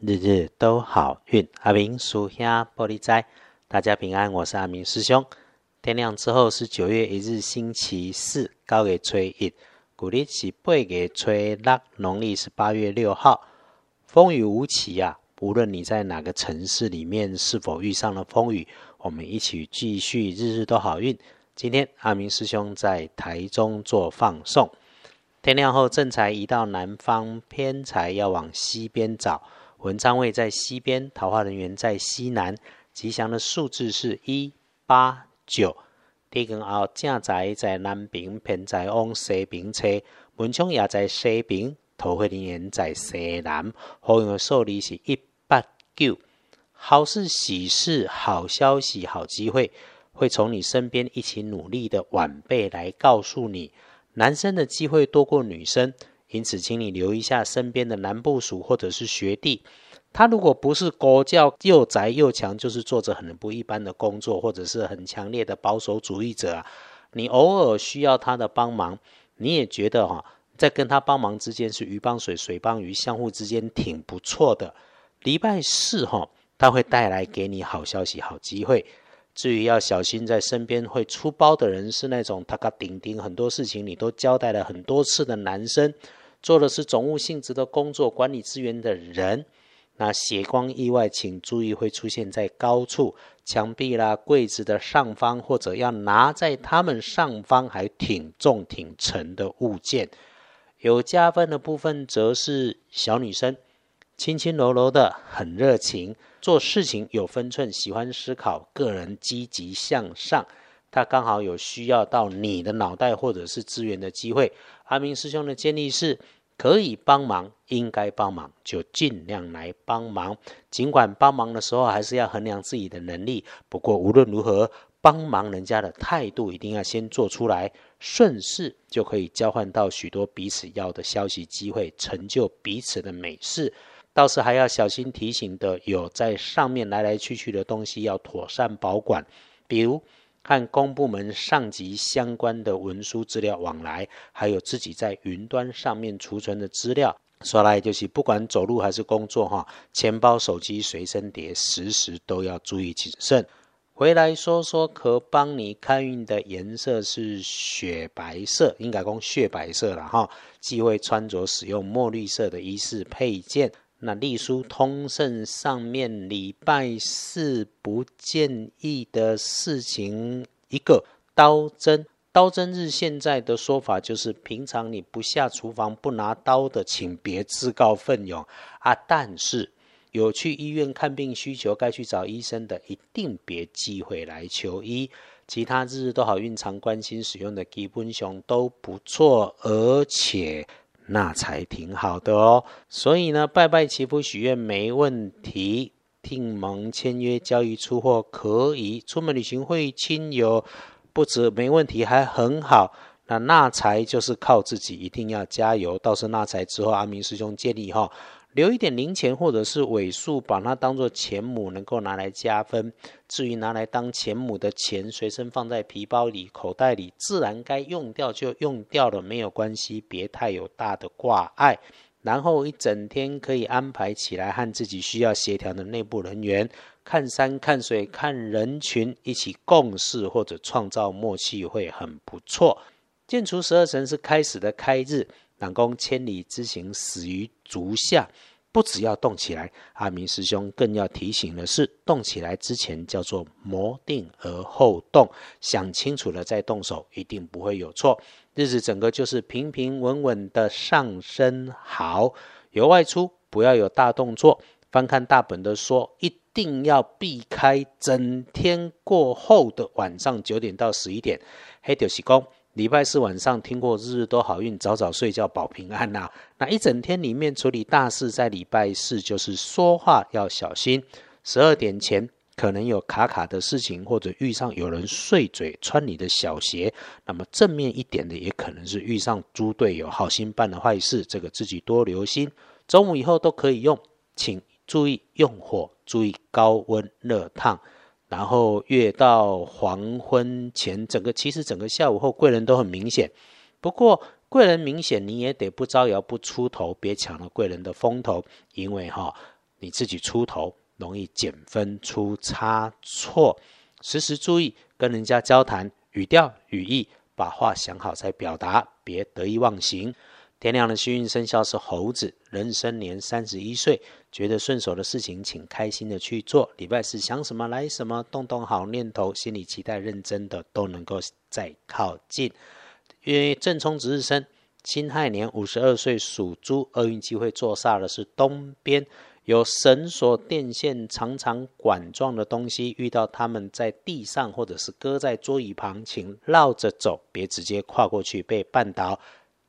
日日都好运。阿明属下玻璃斋，大家平安。我是阿明师兄。天亮之后是九月一日，星期四，高月初一，古历是八月初六，农历是八月六号。风雨无期啊！无论你在哪个城市里面，是否遇上了风雨，我们一起继续日日都好运。今天阿明师兄在台中做放送。天亮后，正财移到南方，偏财要往西边找。文昌位在西边，桃花人员在西南。吉祥的数字是一八九。地根后，正财在南边，偏财往西边车。文昌也在西边，桃花人员在西南。好用的数字是一八九。好事喜事，好消息，好机会，会从你身边一起努力的晚辈来告诉你。男生的机会多过女生，因此，请你留意一下身边的男部属或者是学弟。他如果不是国教又宅又强，就是做着很不一般的工作，或者是很强烈的保守主义者啊。你偶尔需要他的帮忙，你也觉得哈，在跟他帮忙之间是鱼帮水，水帮鱼，相互之间挺不错的。礼拜四哈，他会带来给你好消息、好机会。至于要小心，在身边会出包的人是那种他嘎顶顶，很多事情你都交代了很多次的男生，做的是总务性质的工作，管理资源的人。那血光意外，请注意会出现在高处，墙壁啦、柜子的上方，或者要拿在他们上方还挺重挺沉的物件。有加分的部分则是小女生。轻轻柔柔的，很热情，做事情有分寸，喜欢思考，个人积极向上。他刚好有需要到你的脑袋或者是资源的机会。阿明师兄的建议是：可以帮忙，应该帮忙，就尽量来帮忙。尽管帮忙的时候还是要衡量自己的能力，不过无论如何，帮忙人家的态度一定要先做出来，顺势就可以交换到许多彼此要的消息机会，成就彼此的美事。倒是还要小心提醒的，有在上面来来去去的东西要妥善保管，比如和公部门上级相关的文书资料往来，还有自己在云端上面储存的资料。说来就是，不管走路还是工作，哈，钱包、手机随身碟，时时都要注意谨慎。回来说说，可帮你开运的颜色是雪白色，应该讲雪白色了哈。忌讳穿着使用墨绿色的衣饰配件。那隶书通胜上面礼拜四不建议的事情，一个刀针刀针日，现在的说法就是平常你不下厨房不拿刀的，请别自告奋勇啊！但是有去医院看病需求该去找医生的，一定别忌讳来求医。其他日日都好运，常关心使用的基本上都不错，而且。那才挺好的哦，所以呢，拜拜祈福许愿没问题，订盟签约交易出货可以，出门旅行会亲友不止没问题，还很好。那纳财就是靠自己，一定要加油。到时纳财之后，阿明师兄建议哈。留一点零钱或者是尾数，把它当做钱母，能够拿来加分。至于拿来当钱母的钱，随身放在皮包里、口袋里，自然该用掉就用掉了，没有关系，别太有大的挂碍。然后一整天可以安排起来和自己需要协调的内部人员，看山看水看人群，一起共事或者创造默契，会很不错。建除十二神是开始的开日。南宫千里之行，始于足下。不只要动起来，阿明师兄更要提醒的是，动起来之前叫做谋定而后动，想清楚了再动手，一定不会有错。日子整个就是平平稳稳的上升，好。有外出不要有大动作。翻看大本的说，一定要避开整天过后的晚上九点到十一点，黑掉喜功。礼拜四晚上听过日日都好运，早早睡觉保平安呐。那一整天里面处理大事，在礼拜四就是说话要小心。十二点前可能有卡卡的事情，或者遇上有人碎嘴穿你的小鞋。那么正面一点的，也可能是遇上猪队友好心办的坏事，这个自己多留心。中午以后都可以用，请注意用火，注意高温热烫。然后越到黄昏前，整个其实整个下午后贵人都很明显。不过贵人明显，你也得不招摇不出头，别抢了贵人的风头。因为哈你自己出头，容易减分出差错。时时注意跟人家交谈，语调语义，把话想好再表达，别得意忘形。天亮的幸运生肖是猴子，人生年三十一岁，觉得顺手的事情，请开心的去做。礼拜四想什么来什么，动动好念头，心里期待认真的，都能够再靠近。因为正冲值日生，辛亥年五十二岁属猪，厄运机会坐煞的是东边，有绳索、电线、长长管状的东西，遇到他们在地上或者是搁在桌椅旁，请绕着走，别直接跨过去被绊倒。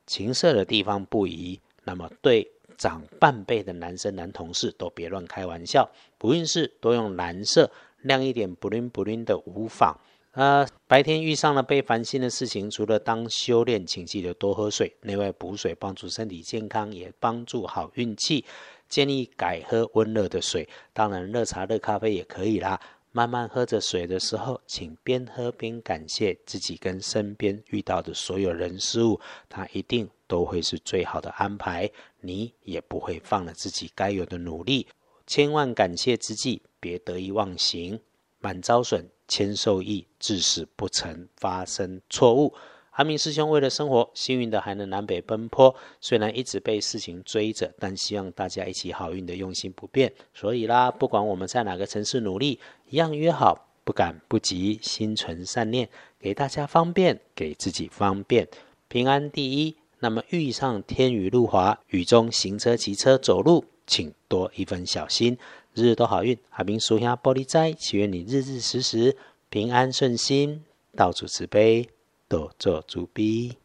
情色的地方不宜，那么对长半辈的男生、男同事都别乱开玩笑。不运势多用蓝色，亮一点，不灵不灵的无妨。呃，白天遇上了被烦心的事情，除了当修炼，请记得多喝水，内外补水，帮助身体健康，也帮助好运气。建议改喝温热的水，当然热茶、热咖啡也可以啦。慢慢喝着水的时候，请边喝边感谢自己跟身边遇到的所有人事物，它一定都会是最好的安排，你也不会放了自己该有的努力。千万感谢之际，别得意忘形，满招损，谦受益，致使不曾发生错误。阿明师兄为了生活，幸运的还能南北奔波。虽然一直被事情追着，但希望大家一起好运的用心不变。所以啦，不管我们在哪个城市努力，一样约好，不赶不急，心存善念，给大家方便，给自己方便，平安第一。那么遇上天雨路滑，雨中行车、骑车、走路，请多一分小心。日日都好运，阿明属下玻璃斋，祈愿你日日时时平安顺心，到处慈悲。多做主笔。